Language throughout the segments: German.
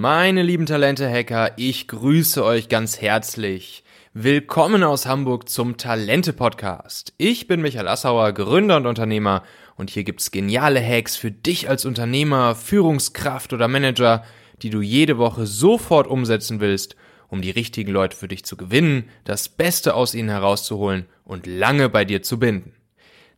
Meine lieben Talente-Hacker, ich grüße euch ganz herzlich. Willkommen aus Hamburg zum Talente-Podcast. Ich bin Michael Assauer, Gründer und Unternehmer und hier gibt's geniale Hacks für dich als Unternehmer, Führungskraft oder Manager, die du jede Woche sofort umsetzen willst, um die richtigen Leute für dich zu gewinnen, das Beste aus ihnen herauszuholen und lange bei dir zu binden.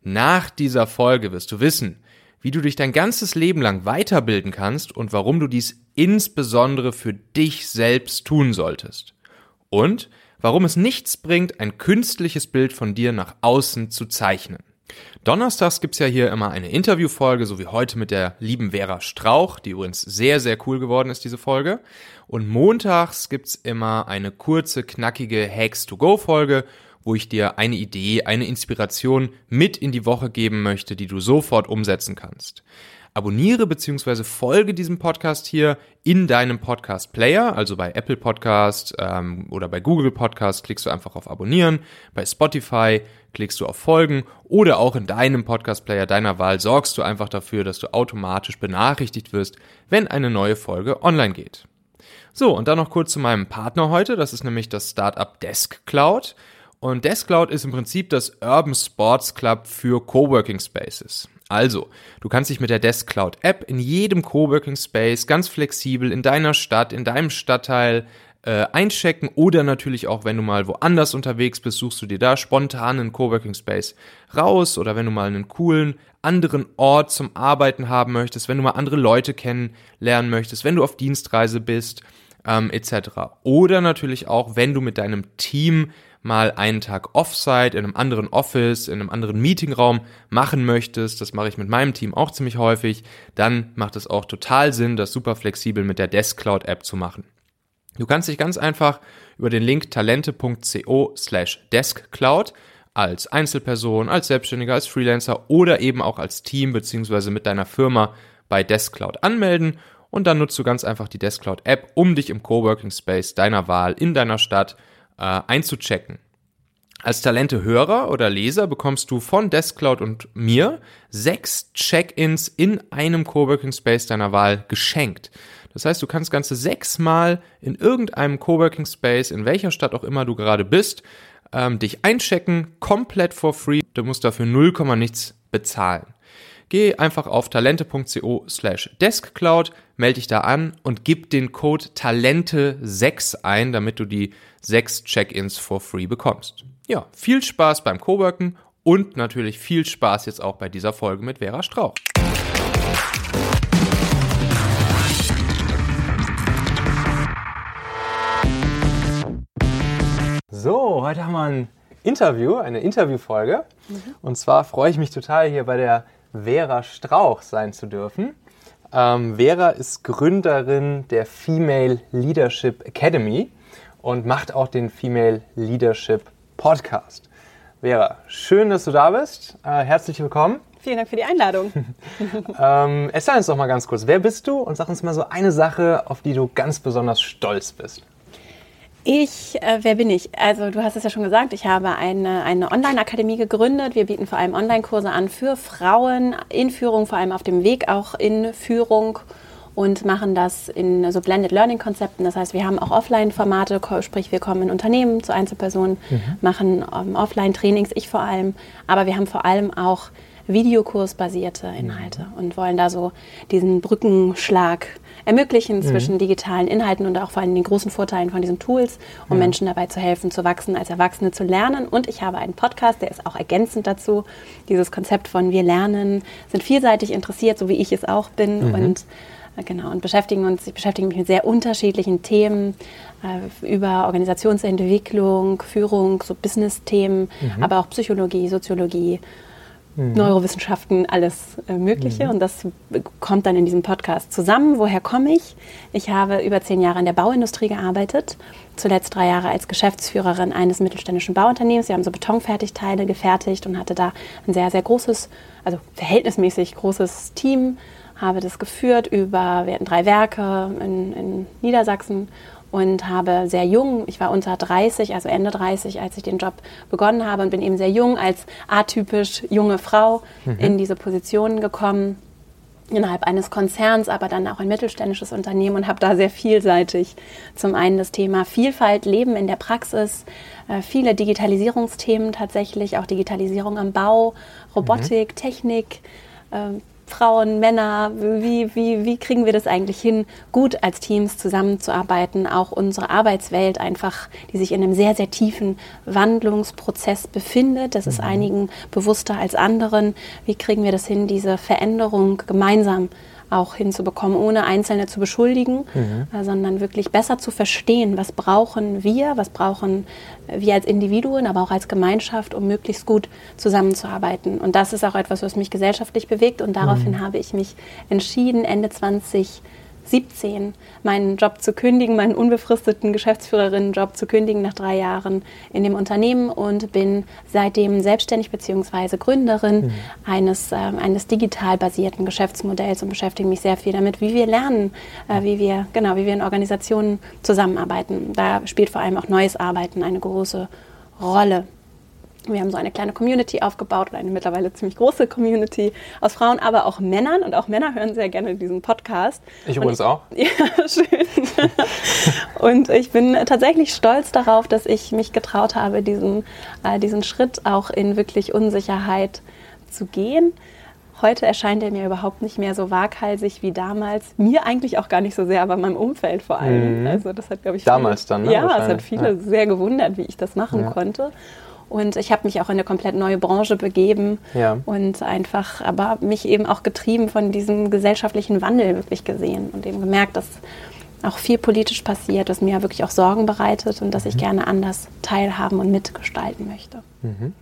Nach dieser Folge wirst du wissen, wie du dich dein ganzes Leben lang weiterbilden kannst und warum du dies insbesondere für dich selbst tun solltest. Und warum es nichts bringt, ein künstliches Bild von dir nach außen zu zeichnen. Donnerstags gibt's ja hier immer eine Interviewfolge, so wie heute mit der lieben Vera Strauch, die übrigens sehr, sehr cool geworden ist, diese Folge. Und montags gibt's immer eine kurze, knackige Hacks-to-Go-Folge, wo ich dir eine Idee, eine Inspiration mit in die Woche geben möchte, die du sofort umsetzen kannst. Abonniere bzw. folge diesem Podcast hier in deinem Podcast-Player, also bei Apple Podcast ähm, oder bei Google Podcast klickst du einfach auf Abonnieren, bei Spotify klickst du auf Folgen oder auch in deinem Podcast-Player deiner Wahl sorgst du einfach dafür, dass du automatisch benachrichtigt wirst, wenn eine neue Folge online geht. So, und dann noch kurz zu meinem Partner heute, das ist nämlich das Startup Desk Cloud. Und Desk Cloud ist im Prinzip das Urban Sports Club für Coworking Spaces. Also, du kannst dich mit der Desk Cloud App in jedem Coworking Space ganz flexibel in deiner Stadt, in deinem Stadtteil äh, einchecken oder natürlich auch, wenn du mal woanders unterwegs bist, suchst du dir da spontan einen Coworking Space raus oder wenn du mal einen coolen anderen Ort zum Arbeiten haben möchtest, wenn du mal andere Leute kennenlernen möchtest, wenn du auf Dienstreise bist, ähm, etc. Oder natürlich auch, wenn du mit deinem Team mal einen Tag Offsite in einem anderen Office, in einem anderen Meetingraum machen möchtest, das mache ich mit meinem Team auch ziemlich häufig, dann macht es auch total Sinn, das super flexibel mit der Desk Cloud App zu machen. Du kannst dich ganz einfach über den Link talente.co slash deskcloud als Einzelperson, als Selbstständiger, als Freelancer oder eben auch als Team beziehungsweise mit deiner Firma bei Deskcloud anmelden. Und dann nutzt du ganz einfach die Deskcloud App, um dich im Coworking Space deiner Wahl in deiner Stadt äh, einzuchecken. Als Talente-Hörer oder Leser bekommst du von Deskcloud und mir sechs Check-ins in einem Coworking Space deiner Wahl geschenkt. Das heißt, du kannst ganze sechsmal in irgendeinem Coworking Space, in welcher Stadt auch immer du gerade bist, ähm, dich einchecken, komplett for free. Du musst dafür 0, nichts bezahlen. Geh einfach auf talente.co slash deskcloud, melde dich da an und gib den Code Talente6 ein, damit du die sechs Check-ins for free bekommst. Ja, viel Spaß beim Coworken und natürlich viel Spaß jetzt auch bei dieser Folge mit Vera Strauch. So, heute haben wir ein Interview, eine Interviewfolge. Mhm. Und zwar freue ich mich total, hier bei der Vera Strauch sein zu dürfen. Ähm, Vera ist Gründerin der Female Leadership Academy und macht auch den Female Leadership Podcast. Vera, schön, dass du da bist. Äh, herzlich willkommen. Vielen Dank für die Einladung. ähm, erzähl uns doch mal ganz kurz, wer bist du und sag uns mal so eine Sache, auf die du ganz besonders stolz bist. Ich, äh, wer bin ich? Also du hast es ja schon gesagt, ich habe eine, eine Online-Akademie gegründet. Wir bieten vor allem Online-Kurse an für Frauen in Führung, vor allem auf dem Weg auch in Führung und machen das in so Blended Learning Konzepten. Das heißt, wir haben auch Offline-Formate, sprich wir kommen in Unternehmen zu Einzelpersonen, mhm. machen ähm, Offline-Trainings, ich vor allem, aber wir haben vor allem auch Videokursbasierte Inhalte mhm. und wollen da so diesen Brückenschlag ermöglichen mhm. zwischen digitalen Inhalten und auch vor allem den großen Vorteilen von diesen Tools, um ja. Menschen dabei zu helfen, zu wachsen, als Erwachsene zu lernen. Und ich habe einen Podcast, der ist auch ergänzend dazu. Dieses Konzept von wir lernen, sind vielseitig interessiert, so wie ich es auch bin mhm. und äh, Genau, und beschäftigen uns, ich beschäftige mich mit sehr unterschiedlichen Themen äh, über Organisationsentwicklung, Führung, so Business-Themen, mhm. aber auch Psychologie, Soziologie, mhm. Neurowissenschaften, alles äh, Mögliche. Mhm. Und das kommt dann in diesem Podcast zusammen. Woher komme ich? Ich habe über zehn Jahre in der Bauindustrie gearbeitet, zuletzt drei Jahre als Geschäftsführerin eines mittelständischen Bauunternehmens. Wir haben so Betonfertigteile gefertigt und hatte da ein sehr, sehr großes, also verhältnismäßig großes Team habe das geführt über, wir hatten drei Werke in, in Niedersachsen und habe sehr jung, ich war unter 30, also Ende 30, als ich den Job begonnen habe und bin eben sehr jung als atypisch junge Frau mhm. in diese Position gekommen innerhalb eines Konzerns, aber dann auch ein mittelständisches Unternehmen und habe da sehr vielseitig zum einen das Thema Vielfalt, Leben in der Praxis, äh, viele Digitalisierungsthemen tatsächlich, auch Digitalisierung am Bau, Robotik, mhm. Technik, äh, Frauen, Männer, wie, wie, wie kriegen wir das eigentlich hin, gut als Teams zusammenzuarbeiten, auch unsere Arbeitswelt einfach, die sich in einem sehr, sehr tiefen Wandlungsprozess befindet, das ist mhm. einigen bewusster als anderen, wie kriegen wir das hin, diese Veränderung gemeinsam auch hinzubekommen, ohne Einzelne zu beschuldigen, mhm. Äh, sondern wirklich besser zu verstehen, was brauchen wir, was brauchen wir als Individuen, aber auch als Gemeinschaft, um möglichst gut zusammenzuarbeiten. Und das ist auch etwas, was mich gesellschaftlich bewegt und daraufhin mhm. habe ich mich entschieden, Ende 20 17 meinen Job zu kündigen, meinen unbefristeten Geschäftsführerinnenjob zu kündigen nach drei Jahren in dem Unternehmen und bin seitdem selbstständig bzw. Gründerin mhm. eines, äh, eines digital basierten Geschäftsmodells und beschäftige mich sehr viel damit, wie wir lernen, äh, wie wir, genau, wie wir in Organisationen zusammenarbeiten. Da spielt vor allem auch neues Arbeiten eine große Rolle. Wir haben so eine kleine Community aufgebaut eine mittlerweile ziemlich große Community aus Frauen, aber auch Männern. Und auch Männer hören sehr gerne diesen Podcast. Ich übrigens auch. Ja, schön. und ich bin tatsächlich stolz darauf, dass ich mich getraut habe, diesen, äh, diesen Schritt auch in wirklich Unsicherheit zu gehen. Heute erscheint er mir überhaupt nicht mehr so waghalsig wie damals. Mir eigentlich auch gar nicht so sehr, aber meinem Umfeld vor allem. Mhm. Also das hat, glaube ich, damals viele, dann. Ne? Ja, es hat viele ja. sehr gewundert, wie ich das machen ja. konnte. Und ich habe mich auch in eine komplett neue Branche begeben ja. und einfach, aber mich eben auch getrieben von diesem gesellschaftlichen Wandel wirklich gesehen und eben gemerkt, dass auch viel politisch passiert, was mir wirklich auch Sorgen bereitet und dass ich mhm. gerne anders teilhaben und mitgestalten möchte. Mhm.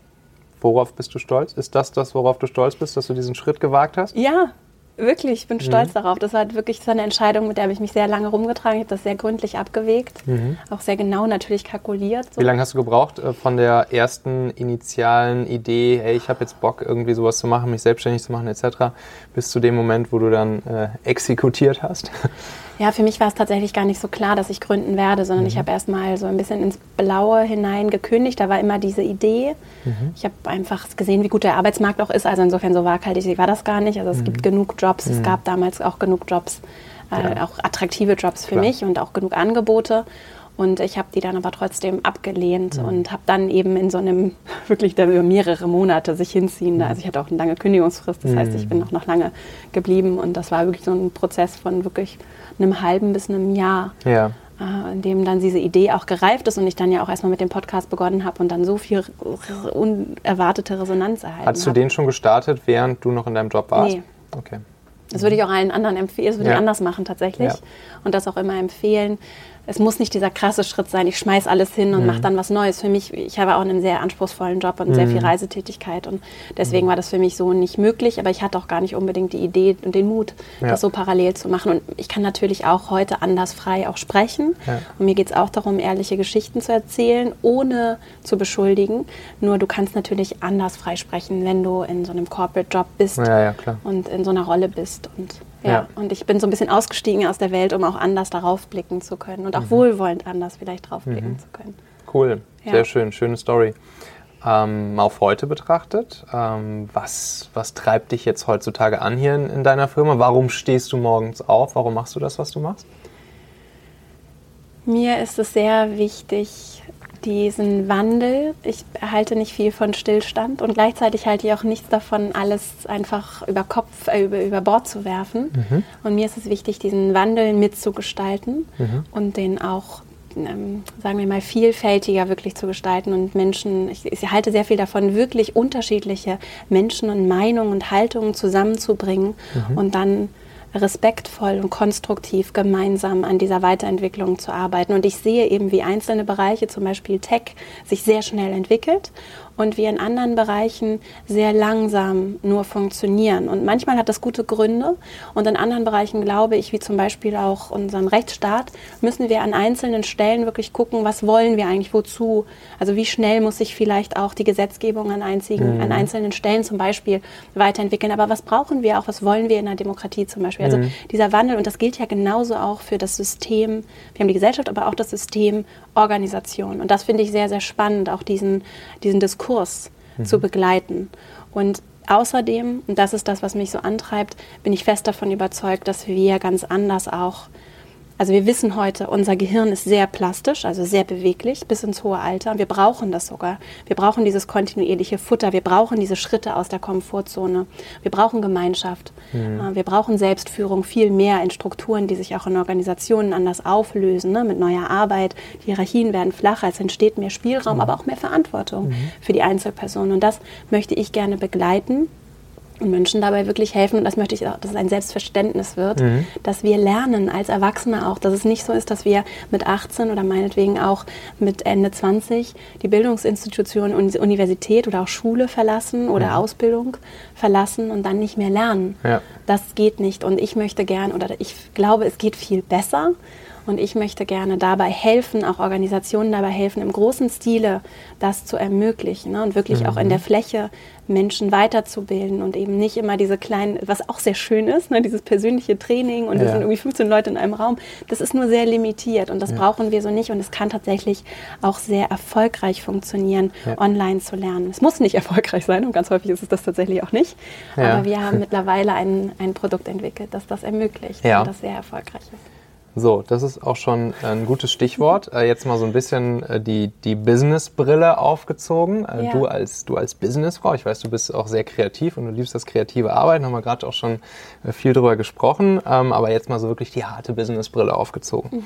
Worauf bist du stolz? Ist das das, worauf du stolz bist, dass du diesen Schritt gewagt hast? Ja, Wirklich, ich bin stolz mhm. darauf. Das war wirklich so eine Entscheidung, mit der habe ich mich sehr lange rumgetragen. Ich habe das sehr gründlich abgewegt, mhm. auch sehr genau natürlich kalkuliert. So. Wie lange hast du gebraucht äh, von der ersten initialen Idee, hey, ich habe jetzt Bock, irgendwie sowas zu machen, mich selbstständig zu machen etc., bis zu dem Moment, wo du dann äh, exekutiert hast? Ja, für mich war es tatsächlich gar nicht so klar, dass ich gründen werde, sondern mhm. ich habe erst mal so ein bisschen ins Blaue hinein gekündigt. Da war immer diese Idee. Mhm. Ich habe einfach gesehen, wie gut der Arbeitsmarkt auch ist. Also insofern so waghaltig war das gar nicht. Also es mhm. gibt genug Jobs. Es mhm. gab damals auch genug Jobs, äh, ja. auch attraktive Jobs für Klar. mich und auch genug Angebote. Und ich habe die dann aber trotzdem abgelehnt mhm. und habe dann eben in so einem wirklich da über mehrere Monate sich hinziehende, mhm. also ich hatte auch eine lange Kündigungsfrist, das heißt, ich bin noch, noch lange geblieben und das war wirklich so ein Prozess von wirklich einem halben bis einem Jahr. Ja. Äh, in dem dann diese Idee auch gereift ist und ich dann ja auch erstmal mit dem Podcast begonnen habe und dann so viel unerwartete Resonanz erhalten Hattest du hab. den schon gestartet, während du noch in deinem Job warst? Nee. Okay. Das würde ich auch allen anderen empfehlen, das würde ja. ich anders machen tatsächlich. Ja. Und das auch immer empfehlen, es muss nicht dieser krasse Schritt sein, ich schmeiß alles hin und mhm. mache dann was Neues. Für mich, ich habe auch einen sehr anspruchsvollen Job und mhm. sehr viel Reisetätigkeit und deswegen war das für mich so nicht möglich, aber ich hatte auch gar nicht unbedingt die Idee und den Mut, ja. das so parallel zu machen. Und ich kann natürlich auch heute anders frei auch sprechen ja. und mir geht es auch darum, ehrliche Geschichten zu erzählen, ohne zu beschuldigen. Nur du kannst natürlich anders frei sprechen, wenn du in so einem Corporate-Job bist ja, und in so einer Rolle bist und ja, ja, und ich bin so ein bisschen ausgestiegen aus der Welt, um auch anders darauf blicken zu können und auch mhm. wohlwollend anders vielleicht drauf blicken mhm. zu können. Cool, ja. sehr schön, schöne Story. Ähm, auf heute betrachtet, ähm, was, was treibt dich jetzt heutzutage an hier in, in deiner Firma? Warum stehst du morgens auf? Warum machst du das, was du machst? Mir ist es sehr wichtig, diesen Wandel. Ich halte nicht viel von Stillstand und gleichzeitig halte ich auch nichts davon, alles einfach über Kopf, äh, über, über Bord zu werfen. Mhm. Und mir ist es wichtig, diesen Wandel mitzugestalten mhm. und den auch ähm, sagen wir mal, vielfältiger wirklich zu gestalten und Menschen, ich, ich, halte sehr viel davon, wirklich unterschiedliche Menschen und Meinungen und Haltungen zusammenzubringen mhm. und dann respektvoll und konstruktiv gemeinsam an dieser Weiterentwicklung zu arbeiten. Und ich sehe eben, wie einzelne Bereiche, zum Beispiel Tech, sich sehr schnell entwickelt und wie in anderen Bereichen sehr langsam nur funktionieren. Und manchmal hat das gute Gründe und in anderen Bereichen glaube ich, wie zum Beispiel auch unserem Rechtsstaat, müssen wir an einzelnen Stellen wirklich gucken, was wollen wir eigentlich, wozu. Also wie schnell muss sich vielleicht auch die Gesetzgebung an, einzigen, mhm. an einzelnen Stellen zum Beispiel weiterentwickeln. Aber was brauchen wir auch, was wollen wir in der Demokratie zum Beispiel? Also mhm. dieser Wandel, und das gilt ja genauso auch für das System, wir haben die Gesellschaft, aber auch das System Organisation. Und das finde ich sehr, sehr spannend, auch diesen, diesen Diskurs mhm. zu begleiten. Und Außerdem, und das ist das, was mich so antreibt, bin ich fest davon überzeugt, dass wir ganz anders auch also wir wissen heute, unser Gehirn ist sehr plastisch, also sehr beweglich bis ins hohe Alter. Wir brauchen das sogar. Wir brauchen dieses kontinuierliche Futter. Wir brauchen diese Schritte aus der Komfortzone. Wir brauchen Gemeinschaft. Mhm. Wir brauchen Selbstführung viel mehr in Strukturen, die sich auch in Organisationen anders auflösen, ne? mit neuer Arbeit. Die Hierarchien werden flacher, es entsteht mehr Spielraum, mhm. aber auch mehr Verantwortung mhm. für die Einzelperson. Und das möchte ich gerne begleiten und Menschen dabei wirklich helfen. Und das möchte ich auch, dass es ein Selbstverständnis wird, mhm. dass wir lernen als Erwachsene auch, dass es nicht so ist, dass wir mit 18 oder meinetwegen auch mit Ende 20 die Bildungsinstitution, Universität oder auch Schule verlassen oder mhm. Ausbildung verlassen und dann nicht mehr lernen. Ja. Das geht nicht. Und ich möchte gern, oder ich glaube, es geht viel besser. Und ich möchte gerne dabei helfen, auch Organisationen dabei helfen, im großen Stile das zu ermöglichen ne? und wirklich mhm. auch in mhm. der Fläche Menschen weiterzubilden und eben nicht immer diese kleinen, was auch sehr schön ist, ne? dieses persönliche Training und ja. wir sind irgendwie 15 Leute in einem Raum. Das ist nur sehr limitiert und das ja. brauchen wir so nicht und es kann tatsächlich auch sehr erfolgreich funktionieren, ja. online zu lernen. Es muss nicht erfolgreich sein und ganz häufig ist es das tatsächlich auch nicht. Aber wir haben mittlerweile ein, ein Produkt entwickelt, das das ermöglicht und das sehr erfolgreich ist. So, das ist auch schon ein gutes Stichwort. Äh, jetzt mal so ein bisschen äh, die, die Business-Brille aufgezogen. Äh, ja. Du als, du als Businessfrau, ich weiß, du bist auch sehr kreativ und du liebst das kreative Arbeiten, haben wir gerade auch schon viel drüber gesprochen. Ähm, aber jetzt mal so wirklich die harte Business-Brille aufgezogen. Mhm.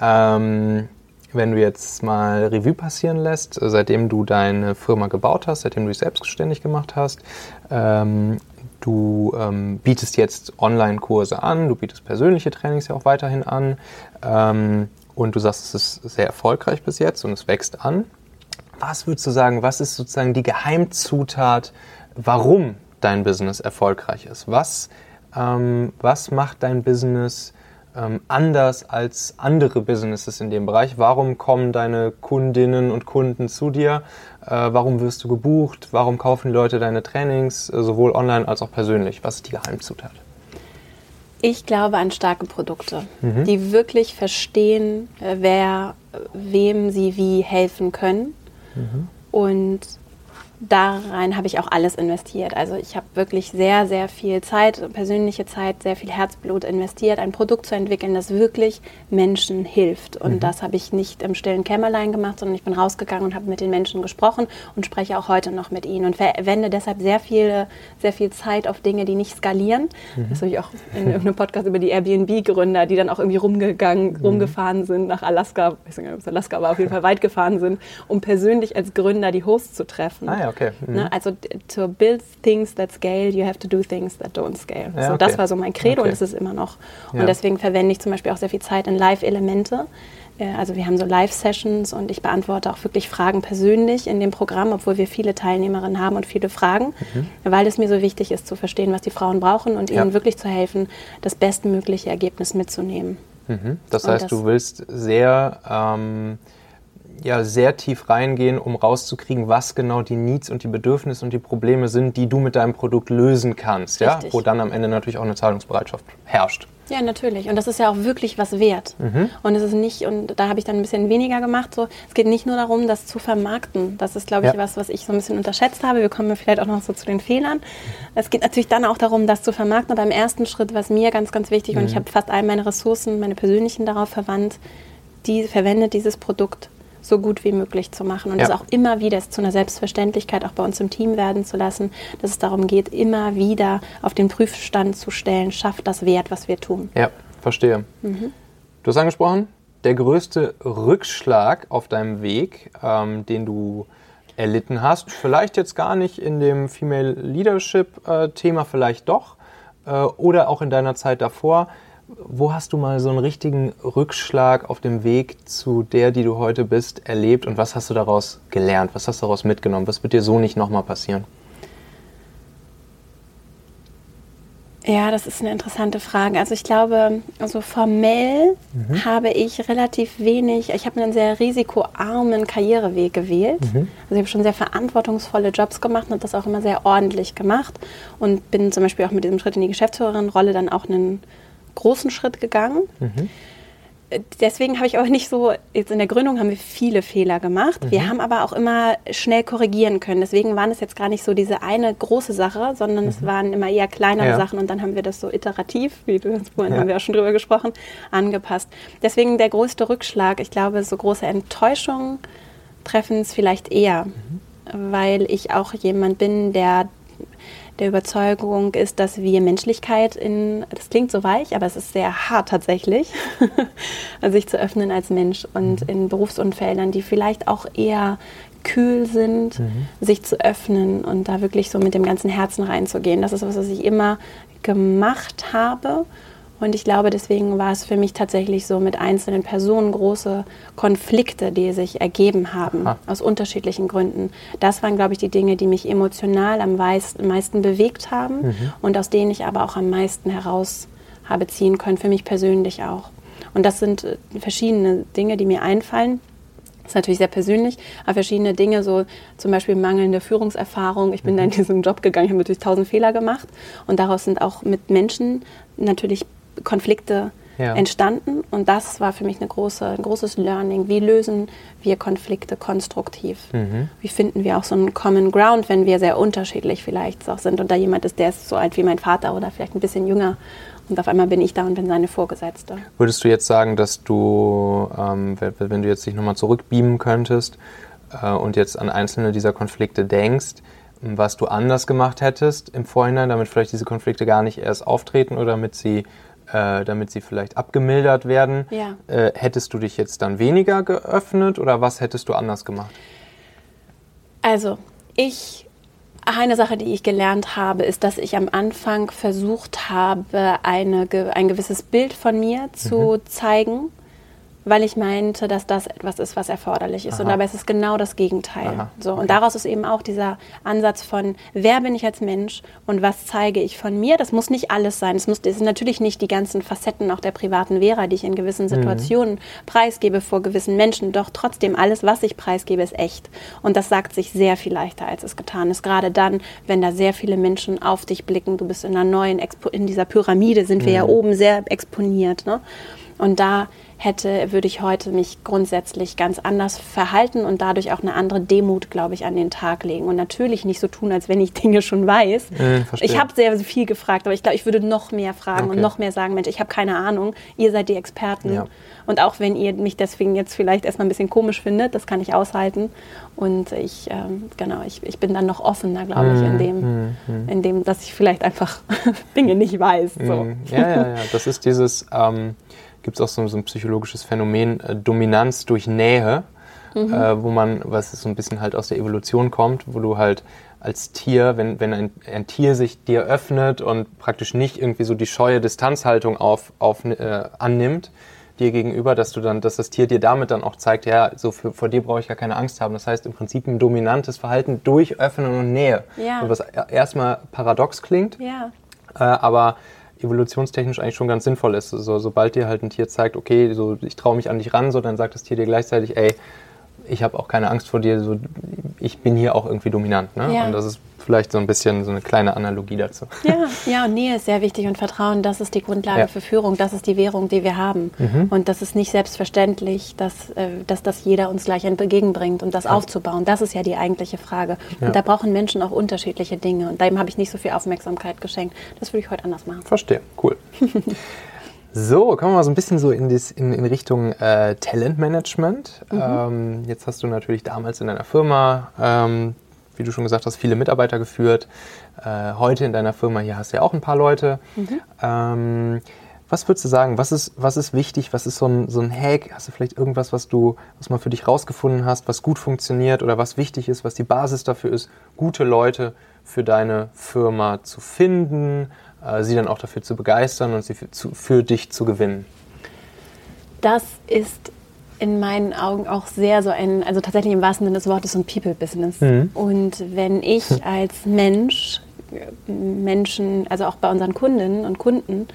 Ähm, wenn du jetzt mal Revue passieren lässt, seitdem du deine Firma gebaut hast, seitdem du dich selbstständig gemacht hast, ähm, Du ähm, bietest jetzt Online-Kurse an, du bietest persönliche Trainings ja auch weiterhin an ähm, und du sagst, es ist sehr erfolgreich bis jetzt und es wächst an. Was würdest du sagen, was ist sozusagen die Geheimzutat, warum dein Business erfolgreich ist? Was, ähm, was macht dein Business ähm, anders als andere Businesses in dem Bereich? Warum kommen deine Kundinnen und Kunden zu dir? Äh, warum wirst du gebucht? Warum kaufen die Leute deine Trainings, äh, sowohl online als auch persönlich? Was ist die Geheimzutat? Ich glaube an starke Produkte, mhm. die wirklich verstehen, äh, wer wem sie wie helfen können. Mhm. Und da rein habe ich auch alles investiert. Also ich habe wirklich sehr, sehr viel Zeit, persönliche Zeit, sehr viel Herzblut investiert, ein Produkt zu entwickeln, das wirklich Menschen hilft. Und mhm. das habe ich nicht im stillen Kämmerlein gemacht, sondern ich bin rausgegangen und habe mit den Menschen gesprochen und spreche auch heute noch mit ihnen und verwende deshalb sehr viel, sehr viel Zeit auf Dinge, die nicht skalieren. Mhm. Das habe ich auch in irgendeinem Podcast über die Airbnb-Gründer, die dann auch irgendwie rumgegangen, mhm. rumgefahren sind nach Alaska, ich weiß nicht, ob es Alaska war, auf jeden Fall weit gefahren sind, um persönlich als Gründer die Hosts zu treffen. Ah, ja, okay. Mhm. Ne? Also to build things that scale, you have to do things that don't scale. Ja, so, okay. Das war so mein Credo okay. und das ist immer noch. Und ja. deswegen verwende ich zum Beispiel auch sehr viel Zeit in Live-Elemente. Äh, also wir haben so Live-Sessions und ich beantworte auch wirklich Fragen persönlich in dem Programm, obwohl wir viele Teilnehmerinnen haben und viele Fragen, mhm. weil es mir so wichtig ist zu verstehen, was die Frauen brauchen und ja. ihnen wirklich zu helfen, das bestmögliche Ergebnis mitzunehmen. Mhm. Das heißt, das du willst sehr ähm, ja sehr tief reingehen, um rauszukriegen, was genau die Needs und die Bedürfnisse und die Probleme sind, die du mit deinem Produkt lösen kannst, ja, wo dann am Ende natürlich auch eine Zahlungsbereitschaft herrscht. Ja, natürlich. Und das ist ja auch wirklich was wert. Mhm. Und es ist nicht, und da habe ich dann ein bisschen weniger gemacht, so, es geht nicht nur darum, das zu vermarkten. Das ist, glaube ich, ja. was, was ich so ein bisschen unterschätzt habe. Wir kommen vielleicht auch noch so zu den Fehlern. Es geht natürlich dann auch darum, das zu vermarkten. Aber im ersten Schritt war es mir ganz, ganz wichtig, mhm. und ich habe fast all meine Ressourcen, meine persönlichen darauf verwandt, die verwendet dieses Produkt so gut wie möglich zu machen und ja. das auch immer wieder zu einer Selbstverständlichkeit auch bei uns im Team werden zu lassen, dass es darum geht, immer wieder auf den Prüfstand zu stellen, schafft das Wert, was wir tun. Ja, verstehe. Mhm. Du hast angesprochen, der größte Rückschlag auf deinem Weg, ähm, den du erlitten hast, vielleicht jetzt gar nicht in dem Female Leadership-Thema, äh, vielleicht doch, äh, oder auch in deiner Zeit davor. Wo hast du mal so einen richtigen Rückschlag auf dem Weg zu der, die du heute bist, erlebt und was hast du daraus gelernt? Was hast du daraus mitgenommen? Was wird dir so nicht nochmal passieren? Ja, das ist eine interessante Frage. Also ich glaube, also formell mhm. habe ich relativ wenig, ich habe einen sehr risikoarmen Karriereweg gewählt. Mhm. Also ich habe schon sehr verantwortungsvolle Jobs gemacht und das auch immer sehr ordentlich gemacht und bin zum Beispiel auch mit diesem Schritt in die Geschäftsführerin-Rolle dann auch einen großen Schritt gegangen. Mhm. deswegen habe ich auch nicht so, jetzt in der Gründung haben wir viele Fehler gemacht. Mhm. Wir haben aber auch immer schnell korrigieren können. Deswegen waren es jetzt gar nicht so diese eine große Sache, sondern mhm. es waren immer eher kleinere ja. Sachen und dann haben wir das so iterativ, wie du vorhin ja. haben wir auch schon drüber gesprochen, angepasst. Deswegen der größte Rückschlag, ich glaube, so große Enttäuschungen treffen es vielleicht eher, mhm. weil ich auch jemand bin, der der Überzeugung ist, dass wir Menschlichkeit in, das klingt so weich, aber es ist sehr hart tatsächlich, sich zu öffnen als Mensch und mhm. in Berufsumfeldern, die vielleicht auch eher kühl sind, mhm. sich zu öffnen und da wirklich so mit dem ganzen Herzen reinzugehen. Das ist was, was ich immer gemacht habe und ich glaube, deswegen war es für mich tatsächlich so mit einzelnen Personen große Konflikte, die sich ergeben haben, Aha. aus unterschiedlichen Gründen. Das waren, glaube ich, die Dinge, die mich emotional am meisten bewegt haben mhm. und aus denen ich aber auch am meisten heraus habe ziehen können, für mich persönlich auch. Und das sind äh, verschiedene Dinge, die mir einfallen. Das ist natürlich sehr persönlich, aber verschiedene Dinge, so zum Beispiel mangelnde Führungserfahrung. Ich bin mhm. da in diesen Job gegangen, ich habe natürlich tausend Fehler gemacht und daraus sind auch mit Menschen natürlich Konflikte ja. entstanden. Und das war für mich eine große, ein großes Learning. Wie lösen wir Konflikte konstruktiv? Mhm. Wie finden wir auch so einen Common Ground, wenn wir sehr unterschiedlich vielleicht auch sind und da jemand ist, der ist so alt wie mein Vater oder vielleicht ein bisschen jünger und auf einmal bin ich da und bin seine Vorgesetzte. Würdest du jetzt sagen, dass du, ähm, wenn du jetzt dich nochmal zurückbeamen könntest äh, und jetzt an einzelne dieser Konflikte denkst, was du anders gemacht hättest im Vorhinein, damit vielleicht diese Konflikte gar nicht erst auftreten oder damit sie äh, damit sie vielleicht abgemildert werden. Ja. Äh, hättest du dich jetzt dann weniger geöffnet oder was hättest du anders gemacht? Also, ich, eine Sache, die ich gelernt habe, ist, dass ich am Anfang versucht habe, eine, ein gewisses Bild von mir zu mhm. zeigen weil ich meinte, dass das etwas ist, was erforderlich ist. Aha. Und dabei ist es genau das Gegenteil. Aha. So, okay. Und daraus ist eben auch dieser Ansatz von, wer bin ich als Mensch und was zeige ich von mir? Das muss nicht alles sein. Es, muss, es sind natürlich nicht die ganzen Facetten auch der privaten Vera, die ich in gewissen mhm. Situationen mhm. preisgebe vor gewissen Menschen. Doch trotzdem, alles, was ich preisgebe, ist echt. Und das sagt sich sehr viel leichter, als es getan ist. Gerade dann, wenn da sehr viele Menschen auf dich blicken. Du bist in einer neuen, Expo in dieser Pyramide sind wir ja mhm. oben sehr exponiert. Ne? Und da hätte, würde ich heute mich grundsätzlich ganz anders verhalten und dadurch auch eine andere Demut, glaube ich, an den Tag legen. Und natürlich nicht so tun, als wenn ich Dinge schon weiß. Äh, ich habe sehr viel gefragt, aber ich glaube, ich würde noch mehr fragen okay. und noch mehr sagen, Mensch, ich habe keine Ahnung, ihr seid die Experten. Ja. Und auch wenn ihr mich deswegen jetzt vielleicht erstmal ein bisschen komisch findet, das kann ich aushalten. Und ich, ähm, genau, ich, ich bin dann noch offener, glaube ich, in mhm, dem, mm, mm. in dem, dass ich vielleicht einfach Dinge nicht weiß. So. Mm. Ja, ja, ja. Das ist dieses, ähm, gibt es auch so, so, ein psychologisches Phänomen, äh, Dominanz durch Nähe, mhm. äh, wo man, was so ein bisschen halt aus der Evolution kommt, wo du halt als Tier, wenn, wenn ein, ein Tier sich dir öffnet und praktisch nicht irgendwie so die scheue Distanzhaltung auf, auf, äh, annimmt, dir gegenüber, dass du dann, dass das Tier dir damit dann auch zeigt, ja, so für, vor dir brauche ich gar keine Angst haben. Das heißt im Prinzip ein dominantes Verhalten durch Öffnen und Nähe. Ja. was erstmal paradox klingt, ja. äh, aber evolutionstechnisch eigentlich schon ganz sinnvoll ist. So, sobald dir halt ein Tier zeigt, okay, so, ich traue mich an dich ran, so, dann sagt das Tier dir gleichzeitig, ey, ich habe auch keine Angst vor dir, so, ich bin hier auch irgendwie dominant. Ne? Ja. Und das ist vielleicht so ein bisschen so eine kleine Analogie dazu. Ja, ja, und Nähe ist sehr wichtig und Vertrauen, das ist die Grundlage ja. für Führung, das ist die Währung, die wir haben. Mhm. Und das ist nicht selbstverständlich, dass, äh, dass das jeder uns gleich entgegenbringt und das ja. aufzubauen. Das ist ja die eigentliche Frage. Und da brauchen Menschen auch unterschiedliche Dinge. Und dem habe ich nicht so viel Aufmerksamkeit geschenkt. Das würde ich heute anders machen. Verstehe, cool. So, kommen wir mal so ein bisschen so in, dies, in, in Richtung äh, Talentmanagement. Mhm. Ähm, jetzt hast du natürlich damals in deiner Firma, ähm, wie du schon gesagt hast, viele Mitarbeiter geführt. Äh, heute in deiner Firma hier hast du ja auch ein paar Leute. Mhm. Ähm, was würdest du sagen, was ist, was ist wichtig, was ist so ein, so ein Hack? Hast du vielleicht irgendwas, was du, was mal für dich rausgefunden hast, was gut funktioniert oder was wichtig ist, was die Basis dafür ist, gute Leute für deine Firma zu finden, sie dann auch dafür zu begeistern und sie für, zu, für dich zu gewinnen? Das ist in meinen Augen auch sehr so ein, also tatsächlich im wahrsten Sinne des Wortes, ein People-Business. Mhm. Und wenn ich als Mensch Menschen, also auch bei unseren Kundinnen und Kunden,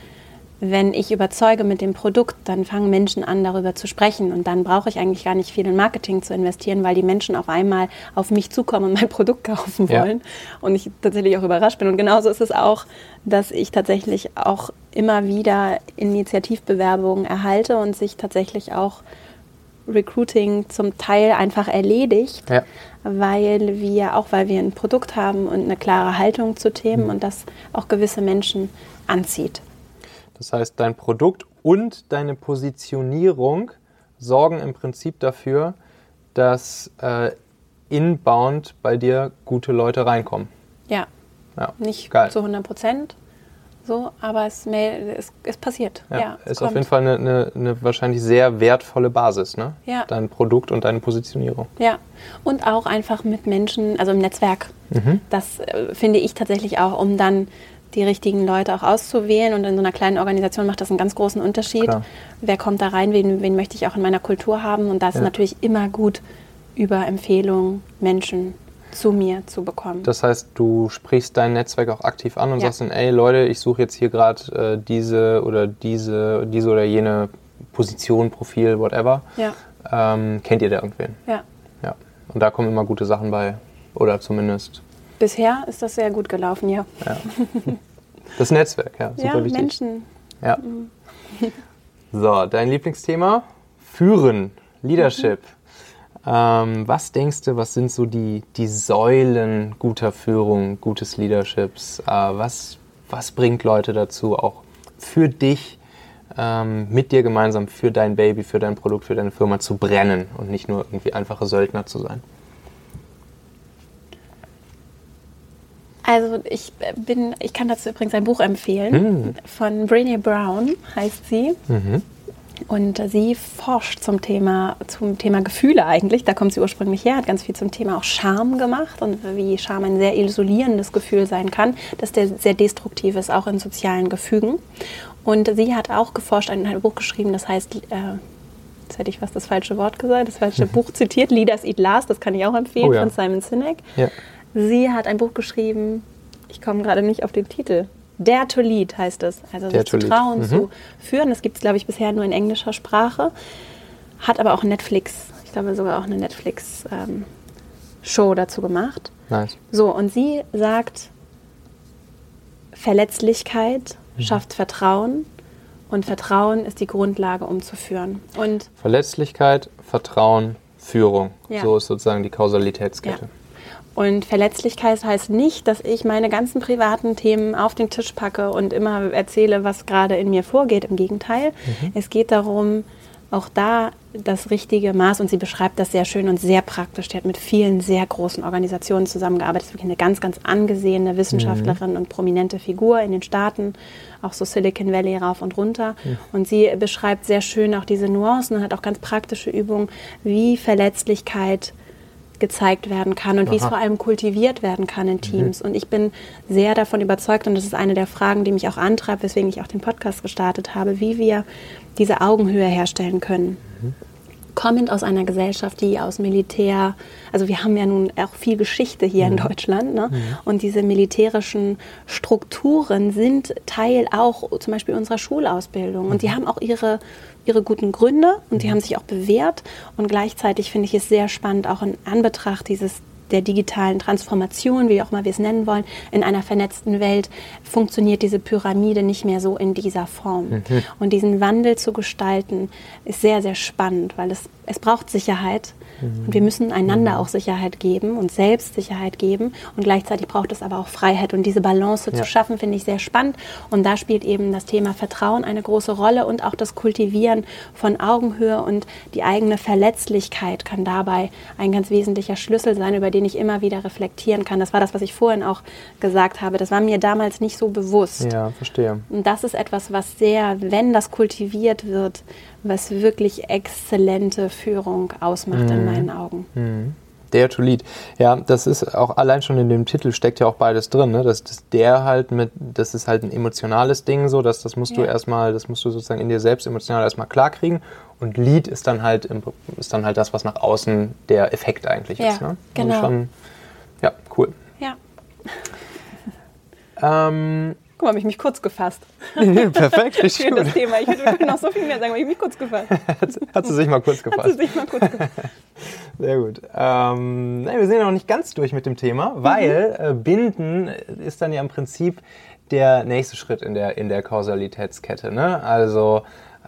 wenn ich überzeuge mit dem Produkt, dann fangen Menschen an, darüber zu sprechen. Und dann brauche ich eigentlich gar nicht viel in Marketing zu investieren, weil die Menschen auf einmal auf mich zukommen und mein Produkt kaufen wollen. Ja. Und ich tatsächlich auch überrascht bin. Und genauso ist es auch, dass ich tatsächlich auch immer wieder Initiativbewerbungen erhalte und sich tatsächlich auch Recruiting zum Teil einfach erledigt, ja. weil wir, auch weil wir ein Produkt haben und eine klare Haltung zu Themen mhm. und das auch gewisse Menschen anzieht. Das heißt, dein Produkt und deine Positionierung sorgen im Prinzip dafür, dass äh, inbound bei dir gute Leute reinkommen. Ja. ja. Nicht Geil. zu 100 Prozent, so, aber es, es, es passiert. Ja, ja es ist kommt. auf jeden Fall eine, eine, eine, wahrscheinlich sehr wertvolle Basis, ne? Ja. Dein Produkt und deine Positionierung. Ja, und auch einfach mit Menschen, also im Netzwerk. Mhm. Das äh, finde ich tatsächlich auch, um dann die richtigen Leute auch auszuwählen. Und in so einer kleinen Organisation macht das einen ganz großen Unterschied. Klar. Wer kommt da rein, wen, wen möchte ich auch in meiner Kultur haben? Und da ist ja. natürlich immer gut, über Empfehlungen Menschen zu mir zu bekommen. Das heißt, du sprichst dein Netzwerk auch aktiv an und ja. sagst dann, ey Leute, ich suche jetzt hier gerade äh, diese oder diese, diese oder jene Position, Profil, whatever. Ja. Ähm, kennt ihr da irgendwen? Ja. ja. Und da kommen immer gute Sachen bei. Oder zumindest Bisher ist das sehr gut gelaufen, ja. ja. Das Netzwerk, ja, super ja, wichtig. Menschen. Ja. Mhm. So, dein Lieblingsthema? Führen, Leadership. Mhm. Ähm, was denkst du, was sind so die, die Säulen guter Führung, gutes Leaderships? Äh, was, was bringt Leute dazu, auch für dich, ähm, mit dir gemeinsam, für dein Baby, für dein Produkt, für deine Firma zu brennen und nicht nur irgendwie einfache Söldner zu sein? Also ich bin, ich kann dazu übrigens ein Buch empfehlen mhm. von Brené Brown heißt sie. Mhm. Und sie forscht zum Thema, zum Thema Gefühle eigentlich. Da kommt sie ursprünglich her, hat ganz viel zum Thema auch Scham gemacht und wie Scham ein sehr isolierendes Gefühl sein kann, dass der sehr destruktiv ist, auch in sozialen Gefügen. Und sie hat auch geforscht, ein, ein Buch geschrieben, das heißt, äh, jetzt hätte ich fast das falsche Wort gesagt, das falsche Buch zitiert, Leaders Eat Last, das kann ich auch empfehlen, oh ja. von Simon Sinek. Ja. Sie hat ein Buch geschrieben, ich komme gerade nicht auf den Titel. Dare to Lead heißt es. Also Dare sich zu trauen, mhm. zu führen. Das gibt es, glaube ich, bisher nur in englischer Sprache. Hat aber auch Netflix, ich glaube sogar auch eine Netflix-Show ähm, dazu gemacht. Nice. So, und sie sagt, Verletzlichkeit mhm. schafft Vertrauen und Vertrauen ist die Grundlage, um zu führen. Und Verletzlichkeit, Vertrauen, Führung. Ja. So ist sozusagen die Kausalitätskette. Ja. Und Verletzlichkeit heißt nicht, dass ich meine ganzen privaten Themen auf den Tisch packe und immer erzähle, was gerade in mir vorgeht. Im Gegenteil, mhm. es geht darum, auch da das richtige Maß und sie beschreibt das sehr schön und sehr praktisch. Sie hat mit vielen sehr großen Organisationen zusammengearbeitet. Sie ist wirklich eine ganz, ganz angesehene Wissenschaftlerin mhm. und prominente Figur in den Staaten, auch so Silicon Valley rauf und runter. Mhm. Und sie beschreibt sehr schön auch diese Nuancen und hat auch ganz praktische Übungen, wie Verletzlichkeit gezeigt werden kann und wie es vor allem kultiviert werden kann in Teams. Mhm. Und ich bin sehr davon überzeugt, und das ist eine der Fragen, die mich auch antreibt, weswegen ich auch den Podcast gestartet habe, wie wir diese Augenhöhe herstellen können. Mhm. Kommend aus einer Gesellschaft, die aus Militär, also wir haben ja nun auch viel Geschichte hier mhm. in Deutschland, ne? Mhm. und diese militärischen Strukturen sind Teil auch zum Beispiel unserer Schulausbildung. Und die mhm. haben auch ihre ihre guten Gründe und die mhm. haben sich auch bewährt. Und gleichzeitig finde ich es sehr spannend, auch in Anbetracht dieses der digitalen Transformation, wie auch mal wir es nennen wollen, in einer vernetzten Welt funktioniert diese Pyramide nicht mehr so in dieser Form. Mhm. Und diesen Wandel zu gestalten, ist sehr, sehr spannend, weil es, es braucht Sicherheit. Und wir müssen einander mhm. auch Sicherheit geben und selbst Sicherheit geben. Und gleichzeitig braucht es aber auch Freiheit. Und diese Balance ja. zu schaffen, finde ich sehr spannend. Und da spielt eben das Thema Vertrauen eine große Rolle und auch das Kultivieren von Augenhöhe und die eigene Verletzlichkeit kann dabei ein ganz wesentlicher Schlüssel sein, über den ich immer wieder reflektieren kann. Das war das, was ich vorhin auch gesagt habe. Das war mir damals nicht so bewusst. Ja, verstehe. Und das ist etwas, was sehr, wenn das kultiviert wird, was wirklich exzellente Führung ausmacht mhm. in meinen Augen. Mhm. Der to lead. Ja, das ist auch allein schon in dem Titel steckt ja auch beides drin, ne? Das, das der halt mit, das ist halt ein emotionales Ding, so dass das musst ja. du erstmal, das musst du sozusagen in dir selbst emotional erstmal klarkriegen. Und Lead ist dann halt ist dann halt das, was nach außen der Effekt eigentlich ja, ist. Ne? Genau. Schon, ja, cool. Ja. Ähm, Guck mal, habe ich mich kurz gefasst. Perfekt, richtig Für gut. das Thema. Ich würde noch so viel mehr sagen, aber ich habe mich kurz gefasst. Hat sie sich mal kurz Hat sie gefasst. sich mal kurz gefasst. Sehr gut. Ähm, nein, wir sind ja noch nicht ganz durch mit dem Thema, weil äh, Binden ist dann ja im Prinzip der nächste Schritt in der, in der Kausalitätskette. Ne? Also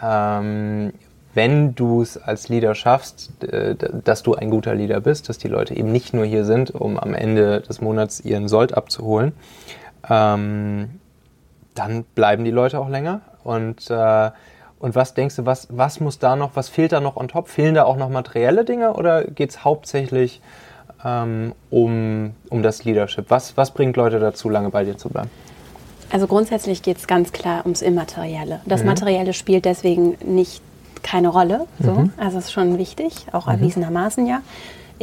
ähm, wenn du es als Leader schaffst, dass du ein guter Leader bist, dass die Leute eben nicht nur hier sind, um am Ende des Monats ihren Sold abzuholen, ähm, dann bleiben die Leute auch länger. Und, äh, und was denkst du, was, was muss da noch, was fehlt da noch on top? Fehlen da auch noch materielle Dinge oder geht es hauptsächlich ähm, um, um das Leadership? Was, was bringt Leute dazu, lange bei dir zu bleiben? Also grundsätzlich geht es ganz klar ums Immaterielle. Mhm. Das Materielle spielt deswegen nicht keine Rolle. So. Mhm. Also es ist schon wichtig, auch erwiesenermaßen ja.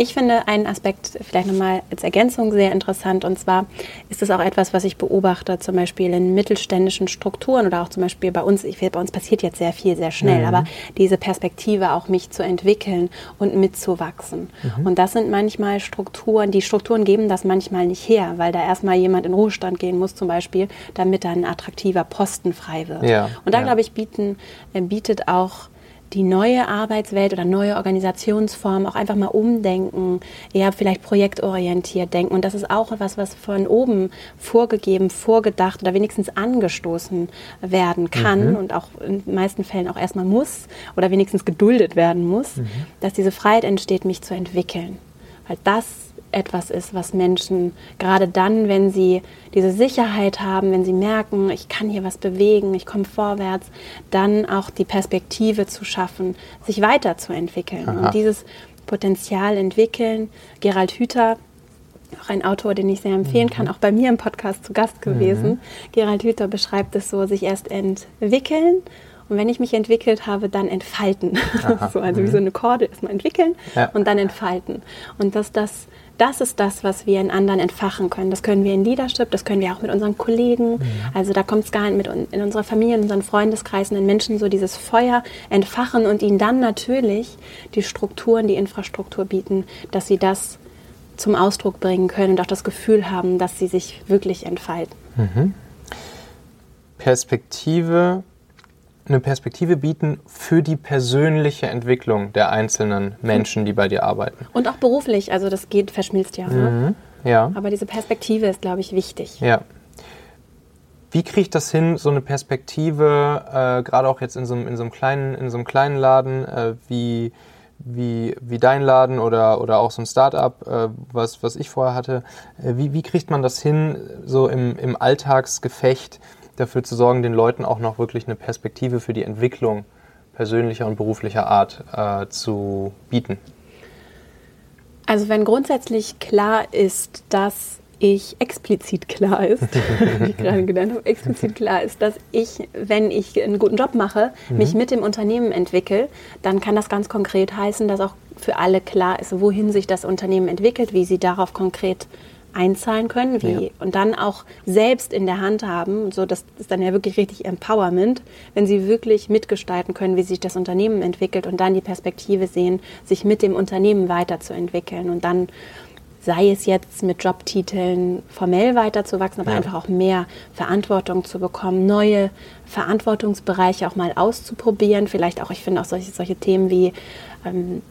Ich finde einen Aspekt vielleicht nochmal als Ergänzung sehr interessant und zwar ist es auch etwas, was ich beobachte, zum Beispiel in mittelständischen Strukturen oder auch zum Beispiel bei uns. Ich, bei uns passiert jetzt sehr viel, sehr schnell, aber diese Perspektive auch mich zu entwickeln und mitzuwachsen. Und das sind manchmal Strukturen, die Strukturen geben das manchmal nicht her, weil da erstmal jemand in Ruhestand gehen muss zum Beispiel, damit da ein attraktiver Posten frei wird. Ja, und da ja. glaube ich, bieten, äh, bietet auch die neue Arbeitswelt oder neue Organisationsformen auch einfach mal umdenken, eher vielleicht projektorientiert denken. Und das ist auch etwas, was von oben vorgegeben, vorgedacht oder wenigstens angestoßen werden kann und auch in den meisten Fällen auch erstmal muss oder wenigstens geduldet werden muss, dass diese Freiheit entsteht, mich zu entwickeln. Weil das etwas ist, was Menschen gerade dann, wenn sie diese Sicherheit haben, wenn sie merken, ich kann hier was bewegen, ich komme vorwärts, dann auch die Perspektive zu schaffen, sich weiterzuentwickeln Aha. und dieses Potenzial entwickeln. Gerald Hüther, auch ein Autor, den ich sehr empfehlen kann, auch bei mir im Podcast zu Gast gewesen. Gerald Hüther beschreibt es so, sich erst entwickeln und wenn ich mich entwickelt habe, dann entfalten. so, also wie so eine Korde erstmal entwickeln Ja. und dann entfalten. Und dass das, das ist das, was wir in anderen entfachen können. Das können wir in Leadership, das können wir auch mit unseren Kollegen. Also da kommt es gar nicht mit un- in unserer Familie, in unseren Freundeskreisen, den Menschen so dieses Feuer entfachen und ihnen dann natürlich die Strukturen, die Infrastruktur bieten, dass sie das zum Ausdruck bringen können und auch das Gefühl haben, dass sie sich wirklich entfalten. Perspektive, eine Perspektive bieten für die persönliche Entwicklung der einzelnen Menschen, die bei dir arbeiten. Und auch beruflich, also das geht, verschmilzt ja. Ne? Ja. Aber diese Perspektive ist, glaube ich, wichtig. Ja. Wie kriege ich das hin, so eine Perspektive, äh, gerade auch jetzt in so, einem- in, so einem kleinen, in so einem kleinen Laden äh, wie, wie, wie dein Laden oder, oder auch so ein Startup, äh, was, was ich vorher hatte, äh, wie, wie kriegt man das hin, so im, im Alltagsgefecht dafür zu sorgen, den Leuten auch noch wirklich eine Perspektive für die Entwicklung persönlicher und beruflicher Art äh, zu bieten? Also wenn grundsätzlich klar ist, dass ich explizit klar ist, wie ich gerade genannt habe, explizit klar ist, dass ich, wenn ich einen guten Job mache, mich mit dem Unternehmen entwickle, dann kann das ganz konkret heißen, dass auch für alle klar ist, wohin sich das Unternehmen entwickelt, wie sie darauf konkret einzahlen können, wie Ja. und dann auch selbst in der Hand haben, so das ist dann ja wirklich richtig Empowerment, wenn sie wirklich mitgestalten können, wie sich das Unternehmen entwickelt und dann die Perspektive sehen, sich mit dem Unternehmen weiterzuentwickeln und dann sei es jetzt mit Jobtiteln formell weiterzuwachsen, aber Ja. einfach auch mehr Verantwortung zu bekommen, neue Verantwortungsbereiche auch mal auszuprobieren, vielleicht auch, ich finde auch solche, solche Themen wie ähm,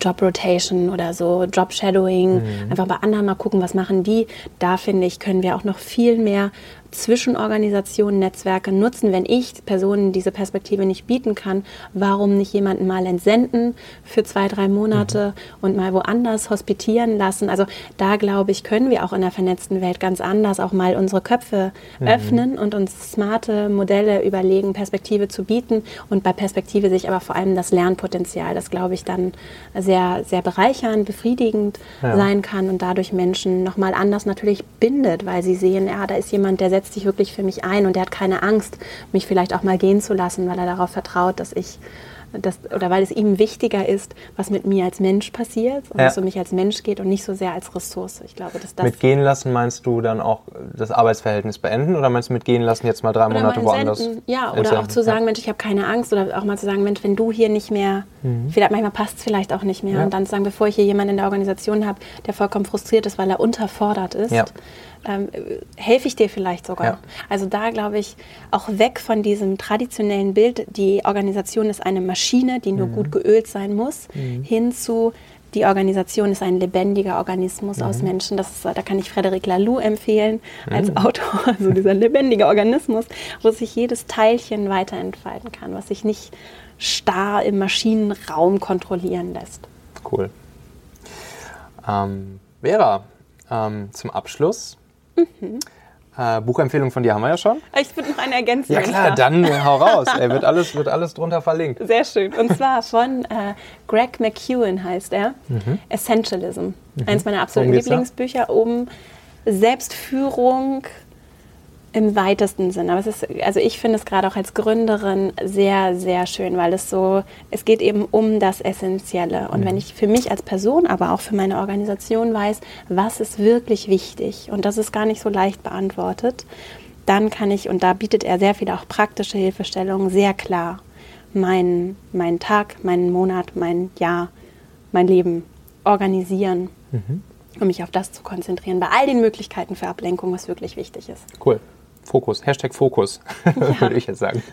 Job Rotation oder so, Job Shadowing, einfach bei anderen mal gucken, was machen die. Da finde ich, können wir auch noch viel mehr zwischen Organisationen, Netzwerke nutzen. Wenn ich Personen diese Perspektive nicht bieten kann, warum nicht jemanden mal entsenden für zwei, drei Monate und mal woanders hospitieren lassen? Also da glaube ich, können wir auch in der vernetzten Welt ganz anders auch mal unsere Köpfe öffnen und uns smarte Modelle überlegen, Perspektive zu bieten und bei Perspektive sich aber vor allem das Lernpotenzial, das glaube ich dann sehr, sehr bereichernd, befriedigend Ja. sein kann und dadurch Menschen nochmal anders natürlich bindet, weil sie sehen, ja, da ist jemand, der setzt sich wirklich für mich ein und der hat keine Angst, mich vielleicht auch mal gehen zu lassen, weil er darauf vertraut, dass ich das, oder weil es ihm wichtiger ist, was mit mir als Mensch passiert und Ja. was um mich als Mensch geht und nicht so sehr als Ressource. Ich glaube, dass das mit gehen lassen meinst du dann auch das Arbeitsverhältnis beenden oder meinst du mit gehen lassen jetzt mal drei Monate woanders? entsenden. Ja, oder auch zu sagen, Mensch, ich habe keine Angst. Oder auch mal zu sagen, Mensch, wenn du hier nicht mehr, vielleicht manchmal passt es vielleicht auch nicht mehr. Mhm. Ja. Und dann zu sagen, bevor ich hier jemanden in der Organisation habe, der vollkommen frustriert ist, weil er unterfordert ist, Ja. ähm, helfe ich dir vielleicht sogar. Ja. Also da glaube ich auch weg von diesem traditionellen Bild, die Organisation ist eine Maschine, die nur gut geölt sein muss, hin zu die Organisation ist ein lebendiger Organismus aus Menschen. Das ist, da kann ich Frederic Laloux empfehlen als Autor. Also dieser lebendige Organismus, wo sich jedes Teilchen weiterentfalten kann, was sich nicht starr im Maschinenraum kontrollieren lässt. Cool. Ähm, Vera, ähm, zum Abschluss. Äh, Buchempfehlung von dir haben wir ja schon. Ich würde noch eine Ergänzung. Ja klar, dann äh, hau raus. Ey, wird, alles, wird alles drunter verlinkt. Sehr schön. Und zwar von äh, Greg McEwen heißt er. Essentialism. Eins meiner absoluten? Lieblingsbücher um Selbstführung im weitesten Sinne. Aber es ist, also ich finde es gerade auch als Gründerin sehr, sehr schön, weil es so, es geht eben um das Essentielle. Und wenn ich für mich als Person, aber auch für meine Organisation weiß, was ist wirklich wichtig und das ist gar nicht so leicht beantwortet, dann kann ich, und da bietet er sehr viele auch praktische Hilfestellungen, sehr klar meinen, meinen Tag, meinen Monat, mein Jahr, mein Leben organisieren, um mich auf das zu konzentrieren, bei all den Möglichkeiten für Ablenkung, was wirklich wichtig ist. Cool. Fokus. Hashtag Fokus, würde ich jetzt sagen.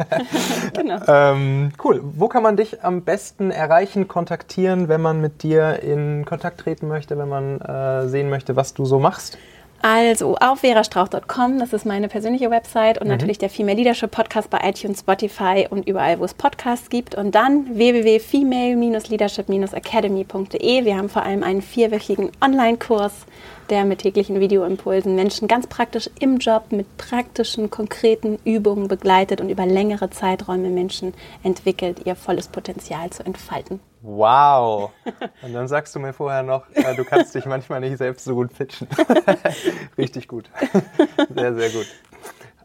Genau. Ähm, cool. Wo kann man dich am besten erreichen, kontaktieren, wenn man mit dir in Kontakt treten möchte, wenn man äh, sehen möchte, was du so machst? Also auf verastrauch.com, das ist meine persönliche Website und natürlich der Female Leadership Podcast bei iTunes, Spotify und überall, wo es Podcasts gibt. Und dann www.female-leadership-academy.de. Wir haben vor allem einen vierwöchigen Online-Kurs, der mit täglichen Videoimpulsen Menschen ganz praktisch im Job mit praktischen, konkreten Übungen begleitet und über längere Zeiträume Menschen entwickelt, ihr volles Potenzial zu entfalten. Wow. Und dann sagst du mir vorher noch, äh, du kannst dich manchmal nicht selbst so gut pitchen. Richtig gut. Sehr, sehr gut.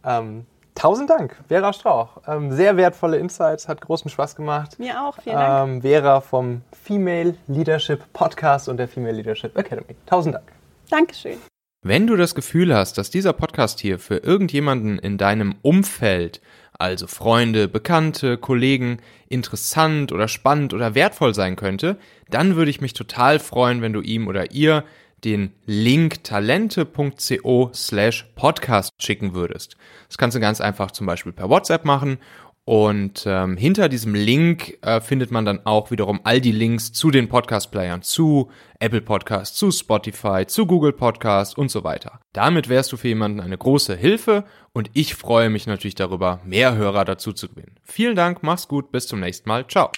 Ähm, tausend Dank, Vera Strauch. Ähm, sehr wertvolle Insights, hat großen Spaß gemacht. Mir auch, vielen Dank. Ähm, Vera vom Female Leadership Podcast und der Female Leadership Academy. Tausend Dank. Dankeschön. Wenn du das Gefühl hast, dass dieser Podcast hier für irgendjemanden in deinem Umfeld, also Freunde, Bekannte, Kollegen, interessant oder spannend oder wertvoll sein könnte, dann würde ich mich total freuen, wenn du ihm oder ihr den Link talente.co slash podcast schicken würdest. Das kannst du ganz einfach zum Beispiel per WhatsApp machen und ähm, hinter diesem Link äh, findet man dann auch wiederum all die Links zu den Podcast-Playern, zu Apple Podcast, zu Spotify, zu Google Podcast und so weiter. Damit wärst du für jemanden eine große Hilfe und ich freue mich natürlich darüber, mehr Hörer dazu zu gewinnen. Vielen Dank, mach's gut, bis zum nächsten Mal, ciao.